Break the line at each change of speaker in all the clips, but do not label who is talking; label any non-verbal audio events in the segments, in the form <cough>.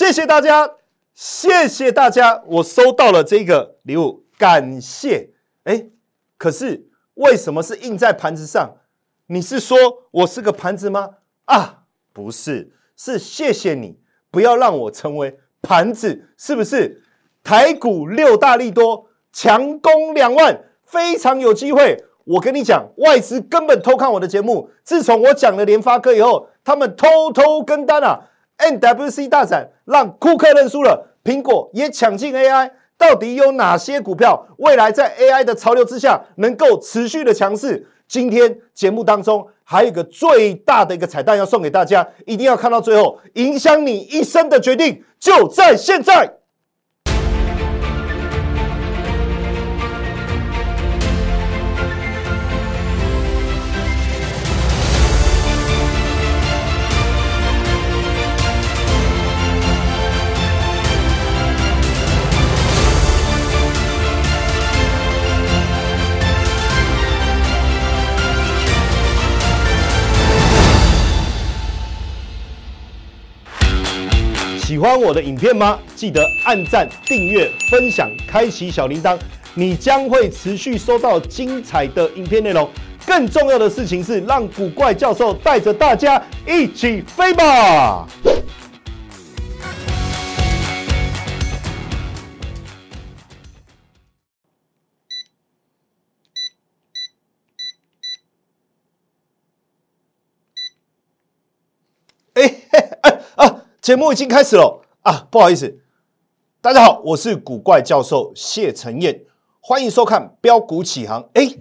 谢谢大家，谢谢大家，我收到了这个礼物，感谢。哎，可是为什么是印在盘子上？你是说我是个盘子吗？啊，不是，是谢谢你，不要让我成为盘子，是不是？台股六大利多，强攻两万，非常有机会。我跟你讲，外资根本偷看我的节目。自从我讲了联发科以后，他们偷偷跟单啊。NWC 大展让库克认输了，苹果也抢进 AI。到底有哪些股票未来在 AI 的潮流之下能够持续的强势？今天节目当中还有一个最大的一个彩蛋要送给大家，一定要看到最后，影响你一生的决定就在现在。欢我的影片吗？记得按赞、订阅、分享、开启小铃铛，你将会持续收到精彩的影片内容。更重要的事情是，让古怪教授带着大家一起飞吧！节目已经开始了啊！不好意思，大家好，我是古怪教授谢承彦，欢迎收看标股起航。哎，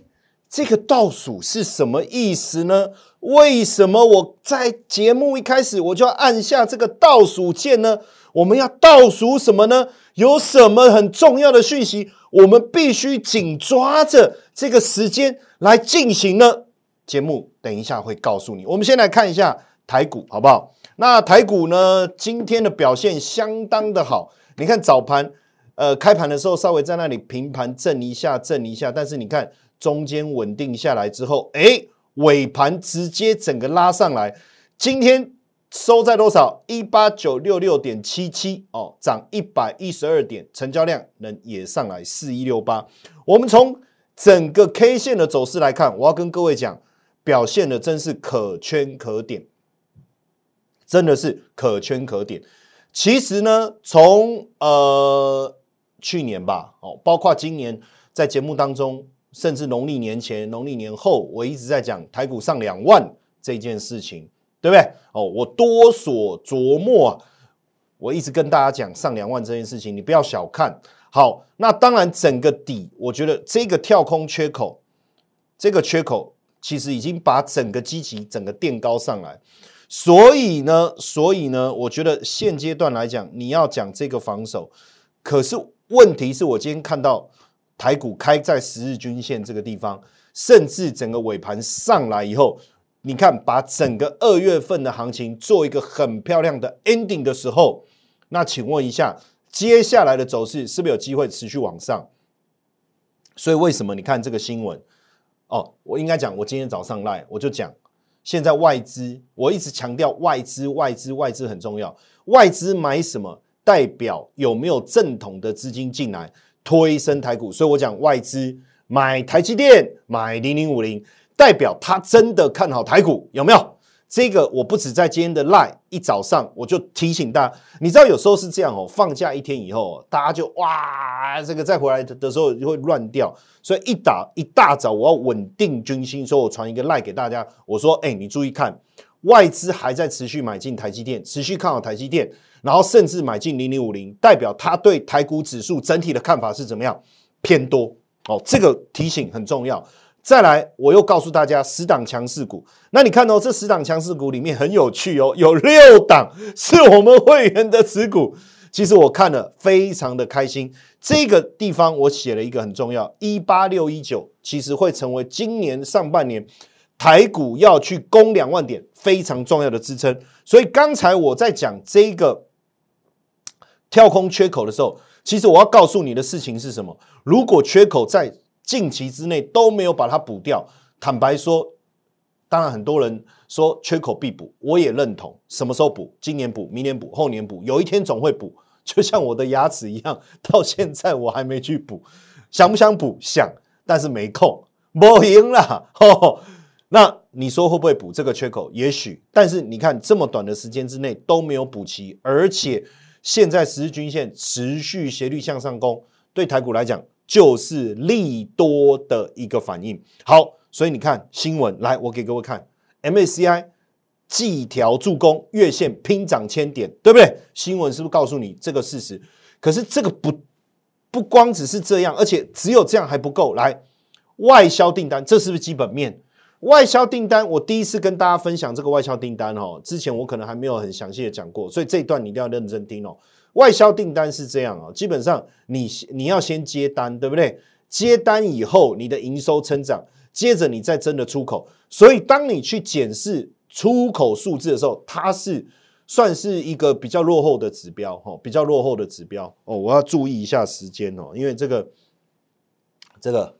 这个倒数是什么意思呢？为什么我在节目一开始我就要按下这个倒数键呢？我们要倒数什么呢？有什么很重要的讯息，我们必须紧抓着这个时间来进行呢？节目等一下会告诉你。我们先来看一下台股，好不好？那台股呢？今天的表现相当的好。你看早盘，呃，开盘的时候稍微在那里平盘震一下，震一下。但是你看中间稳定下来之后，哎，尾盘直接整个拉上来。今天收在多少？一八九六六点七七哦，涨一百一十二点，成交量能也上来四一六八。我们从整个 K 线的走势来看，我要跟各位讲，表现的真是可圈可点。真的是可圈可点。其实呢，从呃去年吧，哦，包括今年在节目当中，甚至农历年前、农历年后，我一直在讲台股上两万这件事情，对不对？哦，我多所琢磨啊，我一直跟大家讲上两万这件事情，你不要小看。好，那当然整个底，我觉得这个跳空缺口，这个缺口其实已经把整个基期整个垫高上来。所以呢，所以呢，我觉得现阶段来讲，你要讲这个防守，可是问题是我今天看到台股开在十日均线这个地方，甚至整个尾盘上来以后，你看把整个二月份的行情做一个很漂亮的 ending 的时候，那请问一下，接下来的走势是不是有机会持续往上？所以为什么你看这个新闻？哦，我应该讲，我今天早上来我就讲。现在外资，我一直强调外资，外资，外资很重要。外资买什么，代表有没有正统的资金进来推升台股。所以我讲外资买台积电，买零零五零，代表他真的看好台股，有没有？这个我不止在今天的赖一早上我就提醒大家，你知道有时候是这样哦，放假一天以后，大家就哇，这个再回来的时候就会乱掉，所以一打一大早我要稳定军心，所以我传一个 live 给大家，我说，哎，你注意看，外资还在持续买进台积电，持续看好台积电，然后甚至买进零零五零，代表他对台股指数整体的看法是怎么样？偏多哦，这个提醒很重要。再来，我又告诉大家十档强势股。那你看哦，这十档强势股里面很有趣哦，有六档是我们会员的持股。其实我看了非常的开心。这个地方我写了一个很重要，一八六一九，其实会成为今年上半年台股要去攻两万点非常重要的支撑。所以刚才我在讲这个跳空缺口的时候，其实我要告诉你的事情是什么？如果缺口在近期之内都没有把它补掉，坦白说，当然很多人说缺口必补，我也认同。什么时候补？今年补，明年补，后年补，有一天总会补。就像我的牙齿一样，<laughs> 到现在我还没去补。想不想补？想，但是没空，没赢了。<laughs> 那你说会不会补这个缺口？也许，但是你看这么短的时间之内都没有补齐，而且现在十日均线持续斜率向上攻，对台股来讲就是利多的一个反应。好，所以你看新闻，来，我给各位看 MACI 季条助攻，月线拼涨千点，对不对？新闻是不是告诉你这个事实？可是这个不不光只是这样，而且只有这样还不够。来，外销订单，这是不是基本面？外销订单，我第一次跟大家分享这个外销订单哦。之前我可能还没有很详细的讲过，所以这一段你一定要认真听哦。外销订单是这样哦，基本上你你要先接单，对不对？接单以后，你的营收增长，接着你再真的出口。所以当你去检视出口数字的时候，它是算是一个比较落后的指标哈，比较落后的指标哦。我要注意一下时间哦，因为这个这个。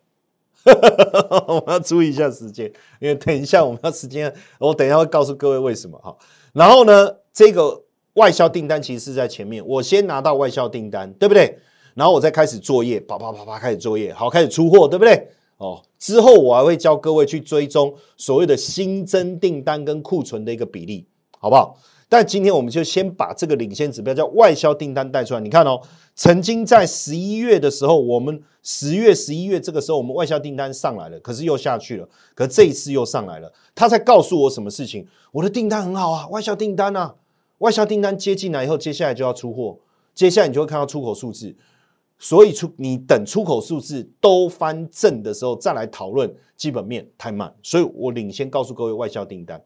<laughs> 我们要注意一下时间，因为等一下我们要时间，我等一下会告诉各位为什么哈。然后呢，这个外销订单其实是在前面，我先拿到外销订单，对不对？然后我再开始作业，啪啪啪啪开始作业，好，开始出货，对不对？哦，之后我还会教各位去追踪所谓的新增订单跟库存的一个比例，好不好？但今天我们就先把这个领先指标叫外销订单带出来。你看哦，曾经在十一月的时候，我们十月、十一月这个时候，我们外销订单上来了，可是又下去了。可这一次又上来了，他在告诉我什么事情？我的订单很好啊，外销订单啊，外销订单接进来以后，接下来就要出货，接下来你就会看到出口数字。所以出你等出口数字都翻正的时候，再来讨论基本面太慢。所以我领先告诉各位外销订单。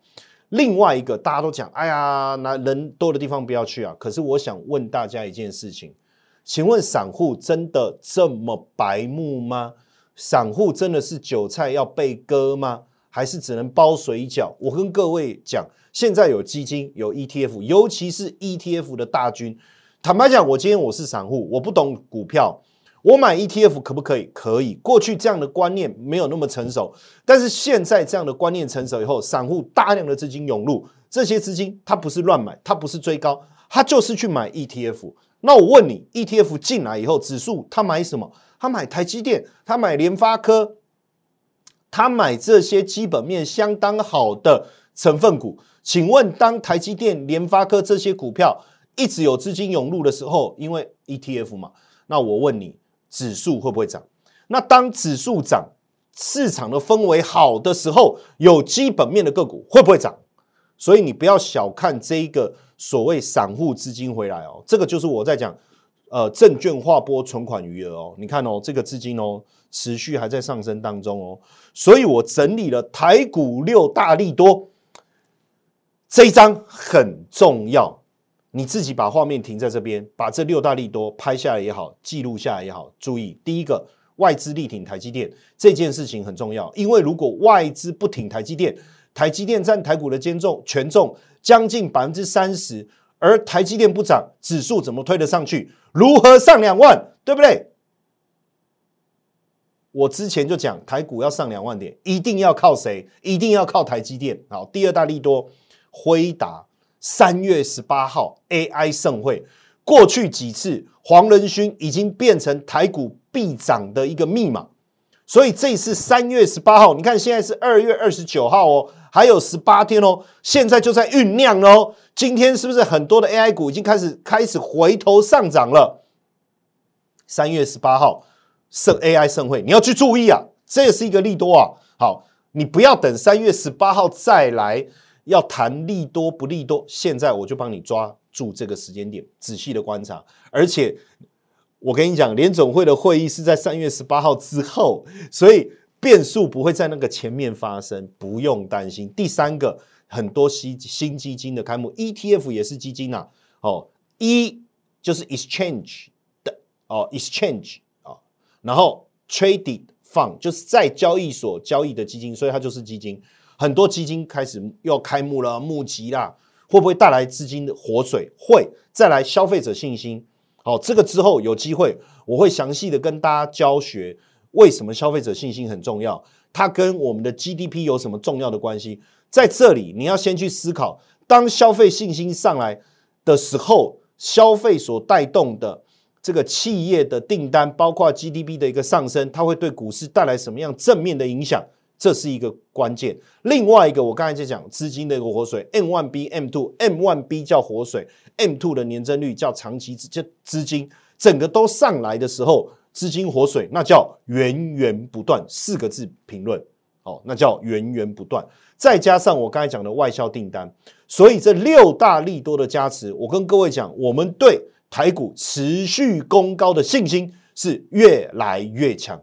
另外一个，大家都讲，哎呀，那人多的地方不要去啊。可是我想问大家一件事情，请问散户真的这么白目吗？散户真的是韭菜要被割吗？还是只能包水饺？我跟各位讲，现在有基金，有 ETF，尤其是 ETF 的大军。坦白讲，我今天我是散户，我不懂股票。我买 ETF 可不可以？可以。过去这样的观念没有那么成熟，但是现在这样的观念成熟以后，散户大量的资金涌入，这些资金它不是乱买，它不是追高，它就是去买 ETF。那我问你，ETF 进来以后，指数它买什么？它买台积电，它买联发科，他买这些基本面相当好的成分股。请问，当台积电、联发科这些股票一直有资金涌入的时候，因为 ETF 嘛，那我问你。指数会不会涨？那当指数涨，市场的氛围好的时候，有基本面的个股会不会涨？所以你不要小看这一个所谓散户资金回来哦，这个就是我在讲，呃，证券划拨存款余额哦，你看哦，这个资金哦，持续还在上升当中哦，所以我整理了台股六大利多，这一张很重要。你自己把画面停在这边，把这六大利多拍下来也好，记录下来也好。注意，第一个，外资力挺台积电这件事情很重要，因为如果外资不挺台积电，台积电占台股的监重权重将近百分之三十，而台积电不涨，指数怎么推得上去？如何上两万？对不对？我之前就讲，台股要上两万点，一定要靠谁？一定要靠台积电。好，第二大利多，辉达。三月十八号 AI 盛会，过去几次黄仁勋已经变成台股必涨的一个密码，所以这次三月十八号，你看现在是二月二十九号哦，还有十八天哦，现在就在酝酿哦。今天是不是很多的 AI 股已经开始开始回头上涨了？三月十八号盛 AI 盛会，你要去注意啊，这也是一个利多啊。好，你不要等三月十八号再来。要谈利多不利多，现在我就帮你抓住这个时间点，仔细的观察。而且我跟你讲，联总会的会议是在三月十八号之后，所以变数不会在那个前面发生，不用担心。第三个，很多新新基金的开幕，ETF 也是基金呐。哦，一就是 exchange 的哦，exchange，然后 traded fund 就是在交易所交易的基金，所以它就是基金。很多基金开始要开幕了，募集啦，会不会带来资金的活水？会再来消费者信心。好，这个之后有机会，我会详细的跟大家教学，为什么消费者信心很重要，它跟我们的 GDP 有什么重要的关系？在这里你要先去思考，当消费信心上来的时候，消费所带动的这个企业的订单，包括 GDP 的一个上升，它会对股市带来什么样正面的影响？这是一个关键。另外一个，我刚才在讲资金的一个活水，M one B M two M one B 叫活水，M two 的年增率叫长期资资资金，整个都上来的时候，资金活水那叫源源不断，四个字评论哦，那叫源源不断。再加上我刚才讲的外销订单，所以这六大利多的加持，我跟各位讲，我们对台股持续攻高的信心是越来越强。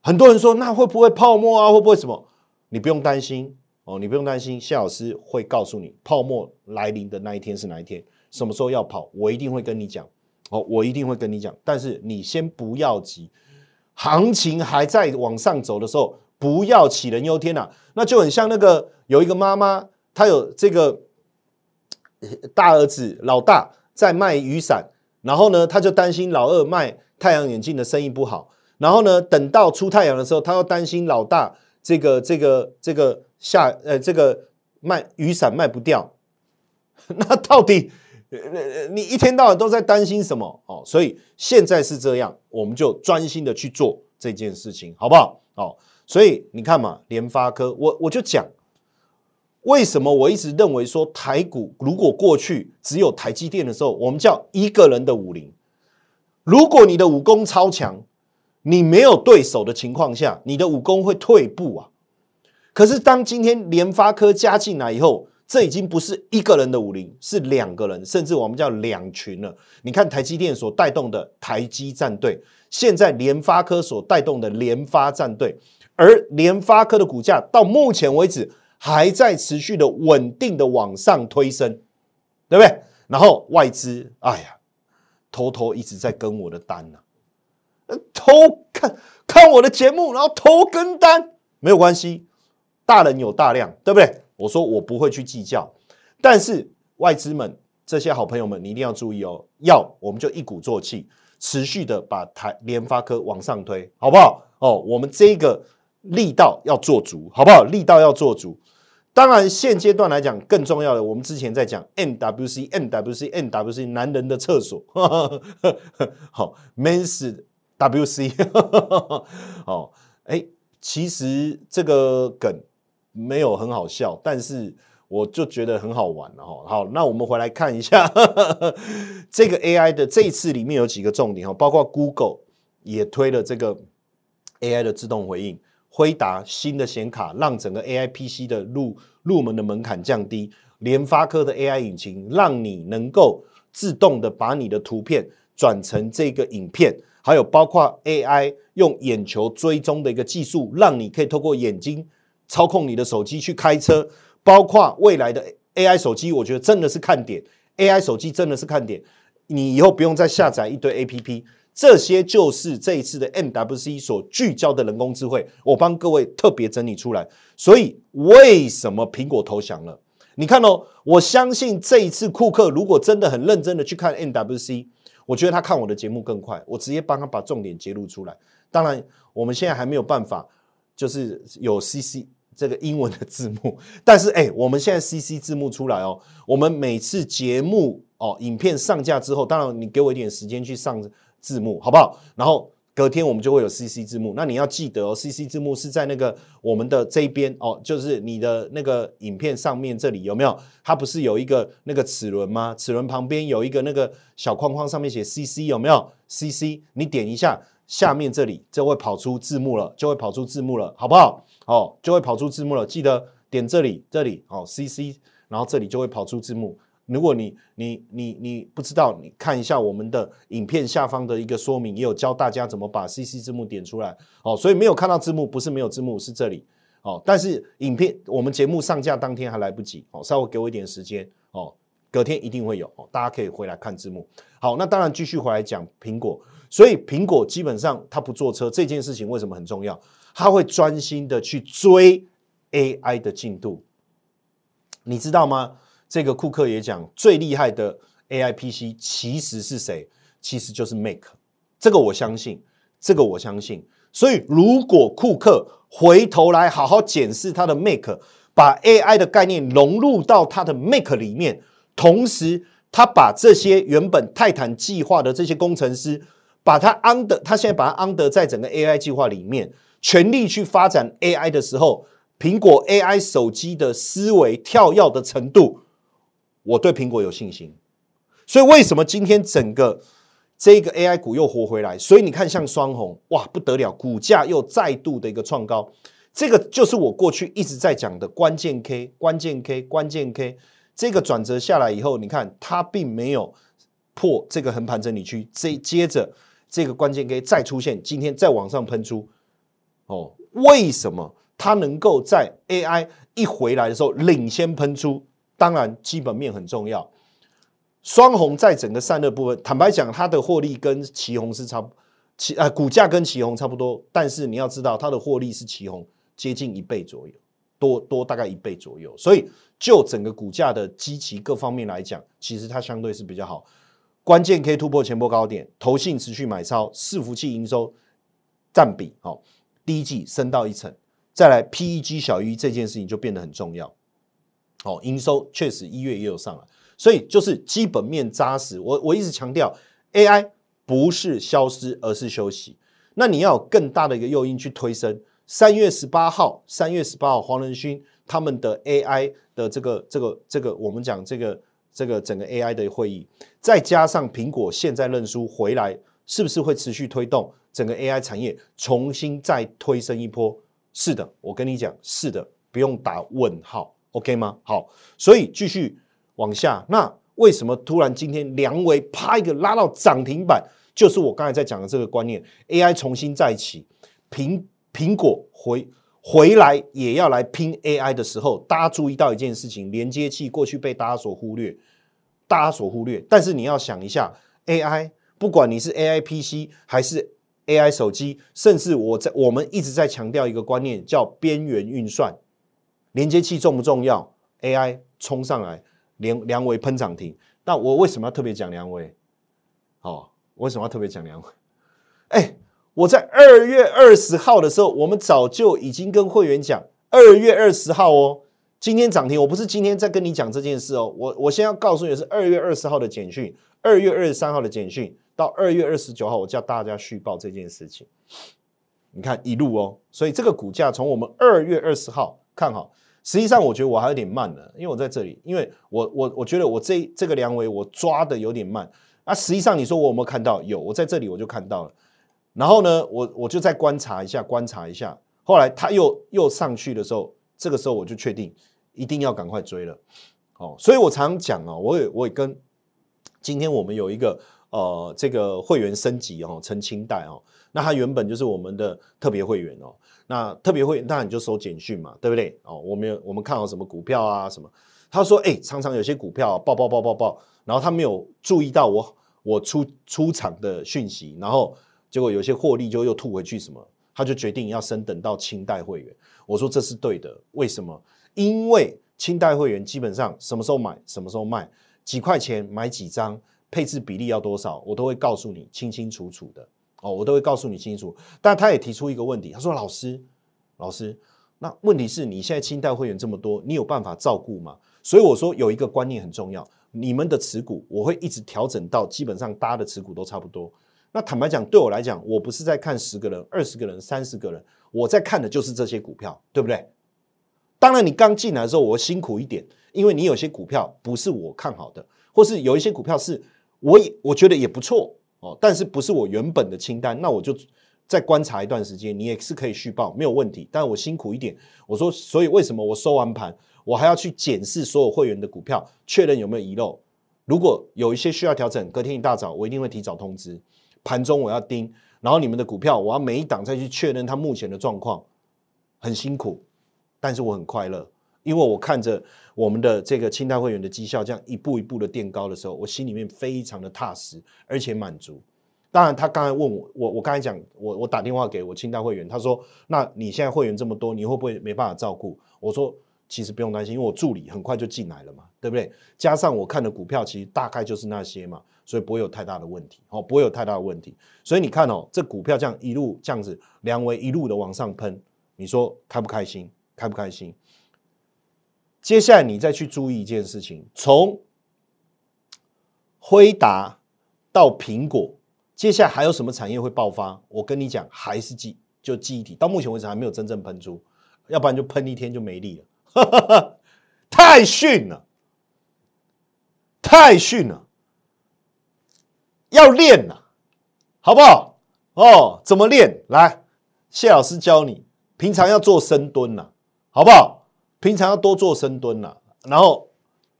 很多人说，那会不会泡沫啊？会不会什么？你不用担心哦，你不用担心，谢老师会告诉你，泡沫来临的那一天是哪一天，什么时候要跑，我一定会跟你讲哦，我一定会跟你讲。但是你先不要急，行情还在往上走的时候，不要杞人忧天呐。那就很像那个有一个妈妈，她有这个大儿子老大在卖雨伞，然后呢，他就担心老二卖太阳眼镜的生意不好。然后呢？等到出太阳的时候，他又担心老大这个、这个、这个下呃，这个卖雨伞卖不掉。<laughs> 那到底你一天到晚都在担心什么？哦，所以现在是这样，我们就专心的去做这件事情，好不好？哦，所以你看嘛，联发科，我我就讲，为什么我一直认为说台股如果过去只有台积电的时候，我们叫一个人的武林。如果你的武功超强。你没有对手的情况下，你的武功会退步啊。可是当今天联发科加进来以后，这已经不是一个人的武林，是两个人，甚至我们叫两群了。你看台积电所带动的台积战队，现在联发科所带动的联发战队，而联发科的股价到目前为止还在持续的稳定的往上推升，对不对？然后外资，哎呀，偷偷一直在跟我的单呢。偷看看我的节目，然后偷跟单没有关系，大人有大量，对不对？我说我不会去计较，但是外资们这些好朋友们，你一定要注意哦，要我们就一鼓作气，持续的把台联发科往上推，好不好？哦，我们这个力道要做足，好不好？力道要做足。当然，现阶段来讲，更重要的，我们之前在讲 NWC，NWC，NWC，男人的厕所，<laughs> 好，Men's。<laughs> WC，哦，哎，其实这个梗没有很好笑，但是我就觉得很好玩了哈。好，那我们回来看一下 <laughs> 这个 AI 的这一次里面有几个重点哈，包括 Google 也推了这个 AI 的自动回应，辉达新的显卡让整个 AI PC 的入入门的门槛降低，联发科的 AI 引擎让你能够自动的把你的图片转成这个影片。还有包括 AI 用眼球追踪的一个技术，让你可以透过眼睛操控你的手机去开车。包括未来的 AI 手机，我觉得真的是看点。AI 手机真的是看点，你以后不用再下载一堆 APP，这些就是这一次的 MWC 所聚焦的人工智慧。我帮各位特别整理出来。所以为什么苹果投降了？你看哦，我相信这一次库克如果真的很认真的去看 MWC。我觉得他看我的节目更快，我直接帮他把重点揭露出来。当然，我们现在还没有办法，就是有 CC 这个英文的字幕，<laughs> 但是哎，我们现在 CC 字幕出来哦，我们每次节目哦，影片上架之后，当然你给我一点时间去上字幕，好不好？然后。隔天我们就会有 CC 字幕，那你要记得哦，CC 字幕是在那个我们的这一边哦，就是你的那个影片上面这里有没有？它不是有一个那个齿轮吗？齿轮旁边有一个那个小框框，上面写 CC 有没有？CC 你点一下，下面这里就会跑出字幕了，就会跑出字幕了，好不好？哦，就会跑出字幕了，记得点这里，这里哦，CC，然后这里就会跑出字幕。如果你你你你不知道，你看一下我们的影片下方的一个说明，也有教大家怎么把 CC 字幕点出来。哦，所以没有看到字幕，不是没有字幕，是这里。哦，但是影片我们节目上架当天还来不及。哦，稍微给我一点时间。哦，隔天一定会有。哦，大家可以回来看字幕。好，那当然继续回来讲苹果。所以苹果基本上它不坐车这件事情为什么很重要？它会专心的去追 AI 的进度，你知道吗？这个库克也讲，最厉害的 AI PC 其实是谁？其实就是 Make。这个我相信，这个我相信。所以如果库克回头来好好检视他的 Make，把 AI 的概念融入到它的 Make 里面，同时他把这些原本泰坦计划的这些工程师，把它 under，他现在把它 under 在整个 AI 计划里面，全力去发展 AI 的时候，苹果 AI 手机的思维跳跃的程度，我对苹果有信心。所以为什么今天整个这个 AI 股又活回来？所以你看，像双红，哇，不得了，股价又再度的一个创高。这个就是我过去一直在讲的关键 K，关键 K，关键 K。这个转折下来以后，你看它并没有破这个横盘整理区，这接着这个关键 K 再出现，今天再往上喷出。哦，为什么它能够在 AI 一回来的时候领先喷出？当然，基本面很重要。双红在整个散热部分，坦白讲，它的获利跟旗红是差不，旗啊股价跟旗红差不多，但是你要知道，它的获利是旗红接近一倍左右，多多大概一倍左右，所以就整个股价的基期各方面来讲，其实它相对是比较好。关键可以突破前波高点，投信持续买超，伺服器营收占比好，第一季升到一成，再来 PEG 小于这件事情就变得很重要。哦，营收确实一月也有上来。所以就是基本面扎实，我我一直强调，AI 不是消失，而是休息。那你要有更大的一个诱因去推升。三月十八号，三月十八号，黄仁勋他们的 AI 的这个这个这个，我们讲这个这个整个 AI 的会议，再加上苹果现在认输回来，是不是会持续推动整个 AI 产业重新再推升一波？是的，我跟你讲，是的，不用打问号，OK 吗？好，所以继续。往下，那为什么突然今天梁维啪一个拉到涨停板？就是我刚才在讲的这个观念，AI 重新再起，苹苹果回回来也要来拼 AI 的时候，大家注意到一件事情：连接器过去被大家所忽略，大家所忽略。但是你要想一下，AI 不管你是 AI PC 还是 AI 手机，甚至我在我们一直在强调一个观念，叫边缘运算，连接器重不重要？AI 冲上来。梁梁维喷涨停，那我为什么要特别讲梁维？哦，为什么要特别讲梁维？哎，我在二月二十号的时候，我们早就已经跟会员讲，二月二十号哦，今天涨停，我不是今天在跟你讲这件事哦，我我先要告诉你是二月二十号的简讯，二月二十三号的简讯，到二月二十九号，我叫大家续报这件事情。你看一路哦，所以这个股价从我们二月二十号看好。实际上，我觉得我还有点慢了，因为我在这里，因为我我我觉得我这这个梁维我抓的有点慢啊。实际上，你说我有没有看到？有，我在这里我就看到了。然后呢，我我就再观察一下，观察一下。后来他又又上去的时候，这个时候我就确定一定要赶快追了。哦，所以我常讲哦，我也我也跟今天我们有一个呃这个会员升级哦，成清代哦，那他原本就是我们的特别会员哦。那特别会当然你就收简讯嘛，对不对？哦，我们有我们看好什么股票啊什么？他说，哎，常常有些股票爆爆爆爆爆，然后他没有注意到我我出出场的讯息，然后结果有些获利就又吐回去什么，他就决定要升等到清代会员。我说这是对的，为什么？因为清代会员基本上什么时候买什么时候卖，几块钱买几张，配置比例要多少，我都会告诉你清清楚楚的。哦，我都会告诉你清楚，但他也提出一个问题，他说：“老师，老师，那问题是你现在清代会员这么多，你有办法照顾吗？”所以我说有一个观念很重要，你们的持股我会一直调整到基本上大家的持股都差不多。那坦白讲，对我来讲，我不是在看十个人、二十个人、三十个人，我在看的就是这些股票，对不对？当然，你刚进来的时候我辛苦一点，因为你有些股票不是我看好的，或是有一些股票是我也我觉得也不错。哦，但是不是我原本的清单，那我就再观察一段时间，你也是可以续报，没有问题。但我辛苦一点，我说，所以为什么我收完盘，我还要去检视所有会员的股票，确认有没有遗漏？如果有一些需要调整，隔天一大早我一定会提早通知，盘中我要盯，然后你们的股票，我要每一档再去确认它目前的状况，很辛苦，但是我很快乐。因为我看着我们的这个清代会员的绩效这样一步一步的垫高的时候，我心里面非常的踏实，而且满足。当然，他刚才问我，我我刚才讲，我我打电话给我清代会员，他说：“那你现在会员这么多，你会不会没办法照顾？”我说：“其实不用担心，因为我助理很快就进来了嘛，对不对？加上我看的股票其实大概就是那些嘛，所以不会有太大的问题，哦，不会有太大的问题。所以你看哦，这股票这样一路这样子，梁为一路的往上喷，你说开不开心？开不开心？”接下来你再去注意一件事情，从辉达到苹果，接下来还有什么产业会爆发？我跟你讲，还是记就记忆体，到目前为止还没有真正喷出，要不然就喷一天就没力了，<laughs> 太逊了，太逊了，要练呐，好不好？哦，怎么练？来，谢老师教你，平常要做深蹲呐，好不好？平常要多做深蹲呐，然后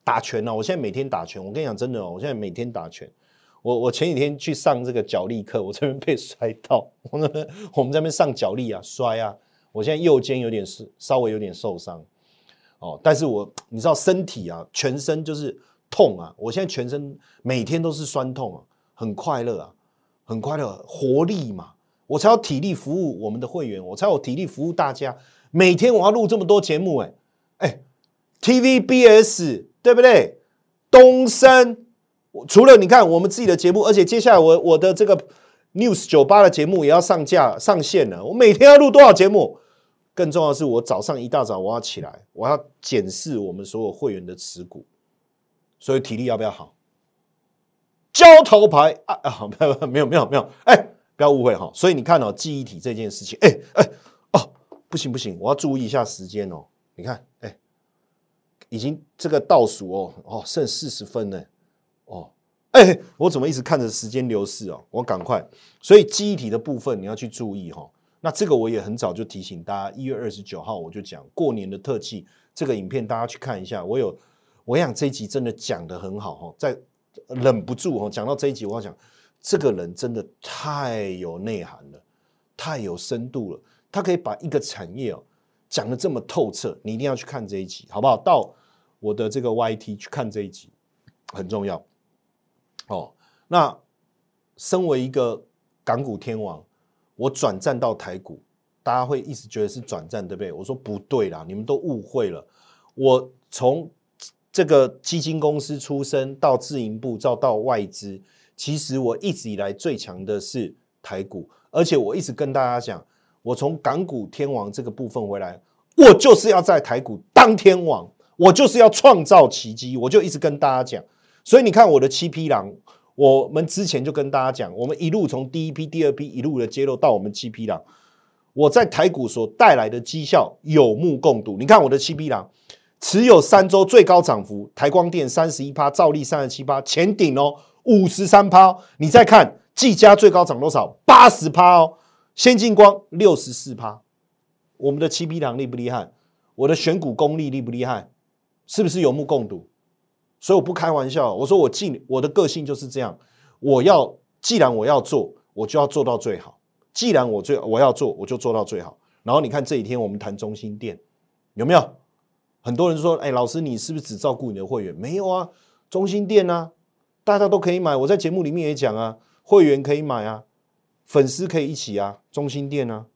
打拳呢。我现在每天打拳，我跟你讲真的哦，我现在每天打拳。我我前几天去上这个脚力课，我这边被摔到，我 <laughs> 们我们这边上脚力啊，摔啊。我现在右肩有点是稍微有点受伤哦，但是我你知道身体啊，全身就是痛啊。我现在全身每天都是酸痛啊，很快乐啊，很快乐，活力嘛，我才有体力服务我们的会员，我才有体力服务大家。每天我要录这么多节目，哎。哎，TVBS 对不对？东升，除了你看我们自己的节目，而且接下来我我的这个 News 酒吧的节目也要上架上线了。我每天要录多少节目？更重要的是，我早上一大早我要起来，我要检视我们所有会员的持股，所以体力要不要好？交头牌啊啊！<laughs> 没有没有没有没有，哎，不要误会哈。所以你看哦，记忆体这件事情，哎哎哦，不行不行，我要注意一下时间哦。你看，哎，已经这个倒数哦，哦，剩四十分呢，哦，哎，我怎么一直看着时间流逝哦？我赶快，所以记忆体的部分你要去注意哈。那这个我也很早就提醒大家，一月二十九号我就讲过年的特辑，这个影片大家去看一下。我有，我想这一集真的讲的很好哈，在忍不住哈，讲到这一集，我要讲这个人真的太有内涵了，太有深度了，他可以把一个产业哦。讲的这么透彻，你一定要去看这一集，好不好？到我的这个 YT 去看这一集，很重要。哦，那身为一个港股天王，我转战到台股，大家会一直觉得是转战，对不对？我说不对啦，你们都误会了。我从这个基金公司出身到自营部，再到外资，其实我一直以来最强的是台股，而且我一直跟大家讲。我从港股天王这个部分回来，我就是要在台股当天王，我就是要创造奇迹，我就一直跟大家讲。所以你看我的七匹狼，我们之前就跟大家讲，我们一路从第一批、第二批一路的揭露到我们七匹狼，我在台股所带来的绩效有目共睹。你看我的七匹狼持有三周最高涨幅，台光电三十一趴，兆力三十七趴，前顶哦五十三趴。你再看技嘉最高涨多少？八十趴哦。先进光六十四趴，我们的七匹狼厉不厉害？我的选股功力厉不厉害？是不是有目共睹？所以我不开玩笑，我说我既我的个性就是这样，我要既然我要做，我就要做到最好。既然我最我要做，我就做到最好。然后你看这几天我们谈中心店，有没有？很多人说，哎，老师你是不是只照顾你的会员？没有啊，中心店啊，大家都可以买。我在节目里面也讲啊，会员可以买啊。粉丝可以一起啊，中心店啊，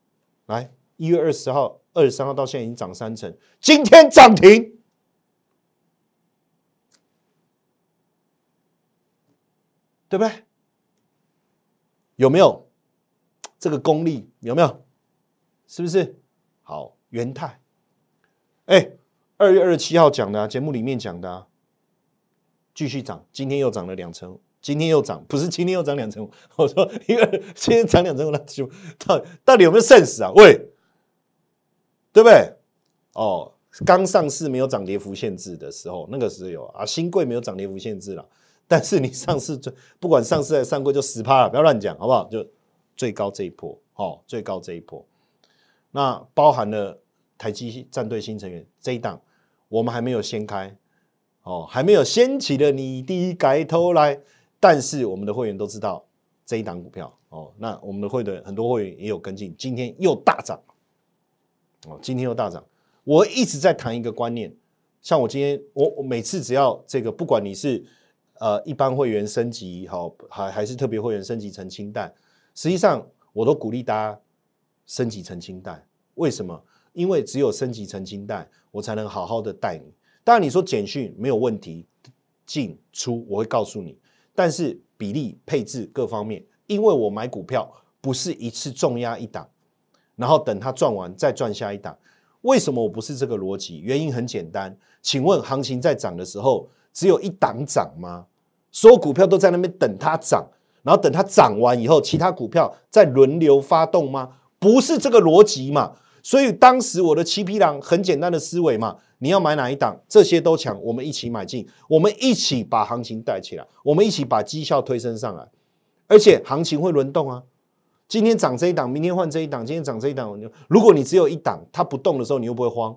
来一月二十号、二十三号到现在已经涨三成，今天涨停，对不对？有没有这个功力？有没有？是不是？好，元泰，哎，二月二十七号讲的节目里面讲的，继续涨，今天又涨了两成。今天又涨，不是今天又涨两成五。我说，因为今天涨两成五，那就到到底有没有 sense 啊？喂，对不对？哦，刚上市没有涨跌幅限制的时候，那个时候有啊。新贵没有涨跌幅限制了，但是你上市最不管上市还是上柜就十趴了，不要乱讲，好不好？就最高这一波，哦，最高这一波，那包含了台积战队新成员这一档，我们还没有掀开，哦，还没有掀起的你的盖头来。但是我们的会员都知道这一档股票哦，那我们的会的很多会员也有跟进，今天又大涨哦，今天又大涨。我一直在谈一个观念，像我今天我我每次只要这个，不管你是呃一般会员升级好，还还是特别会员升级成清淡，实际上我都鼓励大家升级成清淡。为什么？因为只有升级成清淡，我才能好好的带你。当然你说简讯没有问题，进出我会告诉你。但是比例配置各方面，因为我买股票不是一次重压一档，然后等它赚完再赚下一档。为什么我不是这个逻辑？原因很简单，请问行情在涨的时候，只有一档涨吗？所有股票都在那边等它涨，然后等它涨完以后，其他股票再轮流发动吗？不是这个逻辑嘛？所以当时我的七匹狼很简单的思维嘛，你要买哪一档，这些都抢，我们一起买进，我们一起把行情带起来，我们一起把绩效推升上来，而且行情会轮动啊。今天涨这一档，明天换这一档，今天涨这一档，如果你只有一档，它不动的时候，你又不会慌？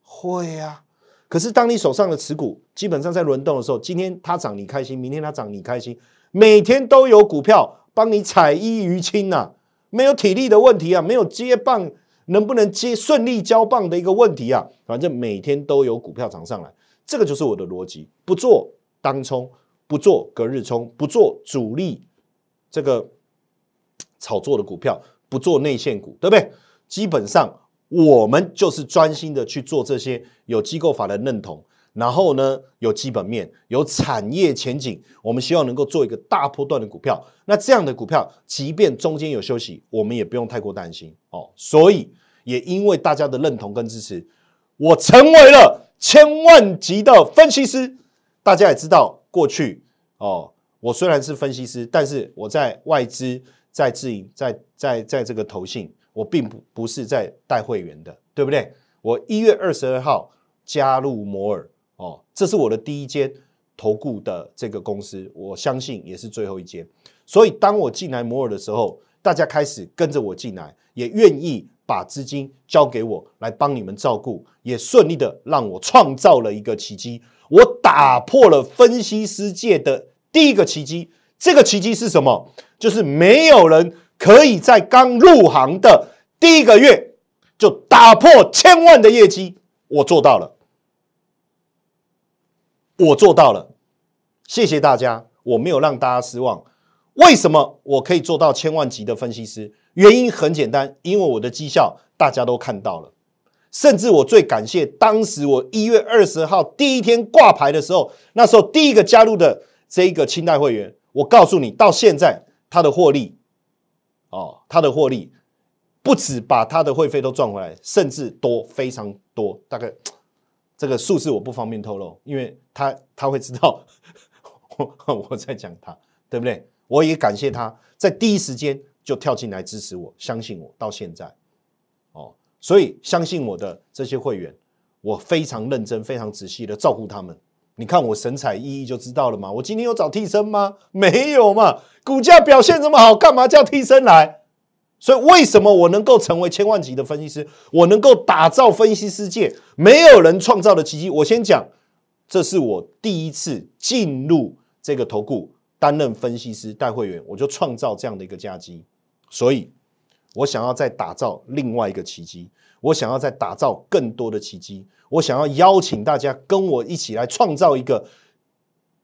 会呀。可是当你手上的持股基本上在轮动的时候，今天它涨你开心，明天它涨你开心，每天都有股票帮你彩衣娱亲呐，没有体力的问题啊，没有接棒能不能接顺利交棒的一个问题啊，反正每天都有股票涨上来，这个就是我的逻辑，不做当冲，不做隔日冲，不做主力这个。炒作的股票不做内线股，对不对？基本上我们就是专心的去做这些有机构法的认同，然后呢有基本面、有产业前景，我们希望能够做一个大波段的股票。那这样的股票，即便中间有休息，我们也不用太过担心哦。所以也因为大家的认同跟支持，我成为了千万级的分析师。大家也知道，过去哦，我虽然是分析师，但是我在外资。在自营，在在在这个投信，我并不不是在带会员的，对不对？我一月二十二号加入摩尔，哦，这是我的第一间投顾的这个公司，我相信也是最后一间。所以当我进来摩尔的时候，大家开始跟着我进来，也愿意把资金交给我来帮你们照顾，也顺利的让我创造了一个奇迹，我打破了分析师界的第一个奇迹。这个奇迹是什么？就是没有人可以在刚入行的第一个月就打破千万的业绩。我做到了，我做到了。谢谢大家，我没有让大家失望。为什么我可以做到千万级的分析师？原因很简单，因为我的绩效大家都看到了。甚至我最感谢当时我一月二十号第一天挂牌的时候，那时候第一个加入的这一个清代会员。我告诉你，到现在他的获利，哦，他的获利不止把他的会费都赚回来，甚至多非常多。大概这个数字我不方便透露，因为他他会知道我 <laughs> 我在讲他，对不对？我也感谢他在第一时间就跳进来支持我，相信我到现在，哦，所以相信我的这些会员，我非常认真、非常仔细的照顾他们。你看我神采奕奕就知道了嘛。我今天有找替身吗？没有嘛。股价表现这么好，干嘛叫替身来？所以为什么我能够成为千万级的分析师？我能够打造分析世界，没有人创造的奇迹。我先讲，这是我第一次进入这个投顾担任分析师带会员，我就创造这样的一个佳绩。所以我想要再打造另外一个奇迹。我想要再打造更多的奇迹，我想要邀请大家跟我一起来创造一个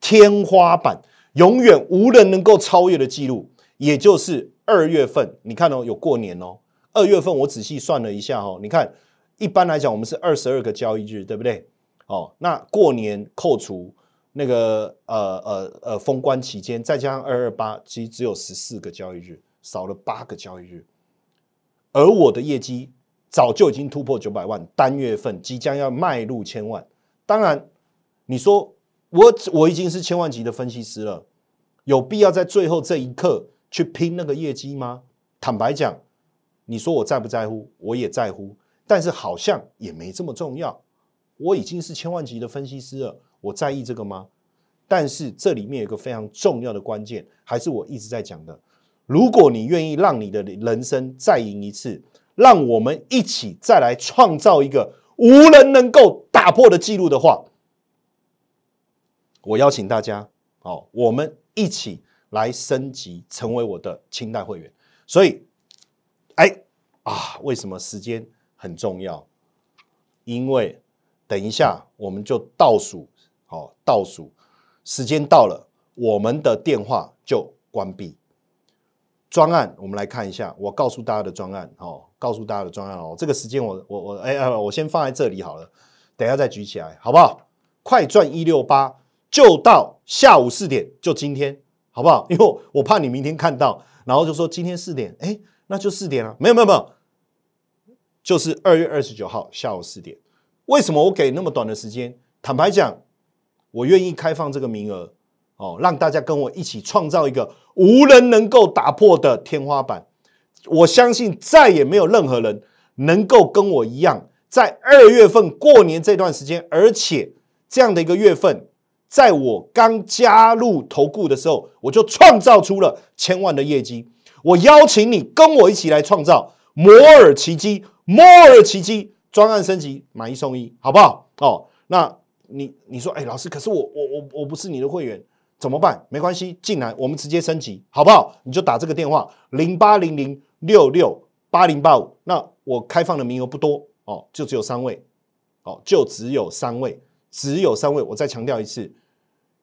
天花板，永远无人能够超越的记录。也就是二月份，你看哦，有过年哦。二月份我仔细算了一下哦，你看，一般来讲我们是二十二个交易日，对不对？哦，那过年扣除那个呃呃呃封关期间，再加上二二八，其实只有十四个交易日，少了八个交易日。而我的业绩。早就已经突破九百万，单月份即将要迈入千万。当然，你说我我已经是千万级的分析师了，有必要在最后这一刻去拼那个业绩吗？坦白讲，你说我在不在乎？我也在乎，但是好像也没这么重要。我已经是千万级的分析师了，我在意这个吗？但是这里面有个非常重要的关键，还是我一直在讲的：如果你愿意让你的人生再赢一次。让我们一起再来创造一个无人能够打破的记录的话，我邀请大家，哦，我们一起来升级，成为我的清代会员。所以，哎啊，为什么时间很重要？因为等一下我们就倒数，好，倒数时间到了，我们的电话就关闭。专案，我们来看一下，我告诉大家的专案，哦，告诉大家的专案哦，这个时间我我我，哎哎，我先放在这里好了，等下再举起来，好不好？快赚一六八，就到下午四点，就今天，好不好？<laughs> 因为我怕你明天看到，然后就说今天四点，哎，那就四点了，没有没有没有，就是二月二十九号下午四点。为什么我给那么短的时间？坦白讲，我愿意开放这个名额哦，让大家跟我一起创造一个无人能够打破的天花板。我相信再也没有任何人能够跟我一样，在二月份过年这段时间，而且这样的一个月份，在我刚加入投顾的时候，我就创造出了千万的业绩。我邀请你跟我一起来创造摩尔奇迹，摩尔奇迹。专案升级，买一送一，好不好？哦，那你你说，哎，老师，可是我我我我不是你的会员，怎么办？没关系，进来我们直接升级，好不好？你就打这个电话零八零零六六八零八五，那我开放的名额不多哦，就只有三位，哦，就只有三位，只有三位。我再强调一次，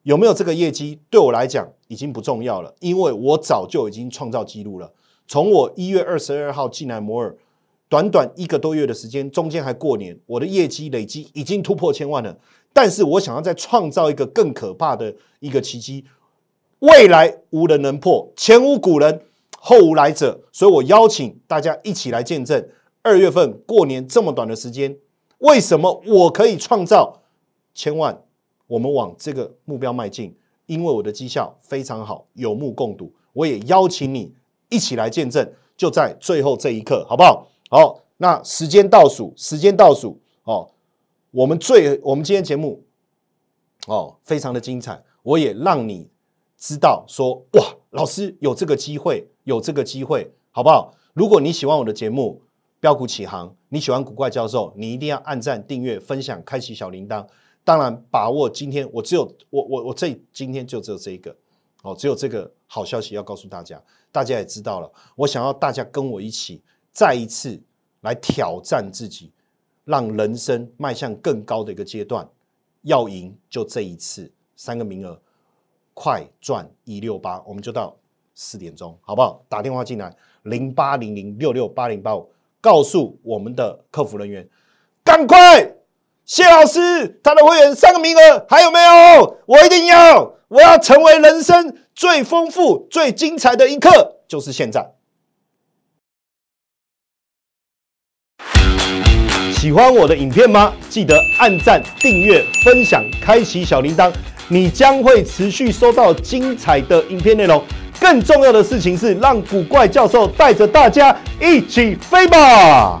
有没有这个业绩对我来讲已经不重要了，因为我早就已经创造记录了。从我一月二十二号进来摩尔。短短一个多月的时间，中间还过年，我的业绩累积已经突破千万了。但是我想要再创造一个更可怕的一个奇迹，未来无人能破，前无古人，后无来者。所以我邀请大家一起来见证二月份过年这么短的时间，为什么我可以创造千万？我们往这个目标迈进，因为我的绩效非常好，有目共睹。我也邀请你一起来见证，就在最后这一刻，好不好？好，那时间倒数，时间倒数哦。我们最，我们今天节目哦，非常的精彩。我也让你知道说，哇，老师有这个机会，有这个机会，好不好？如果你喜欢我的节目《标股起航》，你喜欢古怪教授，你一定要按赞、订阅、分享、开启小铃铛。当然，把握今天，我只有我我我这今天就只有这一个哦，只有这个好消息要告诉大家。大家也知道了，我想要大家跟我一起。再一次来挑战自己，让人生迈向更高的一个阶段。要赢就这一次，三个名额，快赚一六八，我们就到四点钟，好不好？打电话进来零八零零六六八零八五，告诉我们的客服人员，赶快！谢老师，他的会员三个名额还有没有？我一定要，我要成为人生最丰富、最精彩的一刻，就是现在。喜欢我的影片吗？记得按赞、订阅、分享、开启小铃铛，你将会持续收到精彩的影片内容。更重要的事情是，让古怪教授带着大家一起飞吧！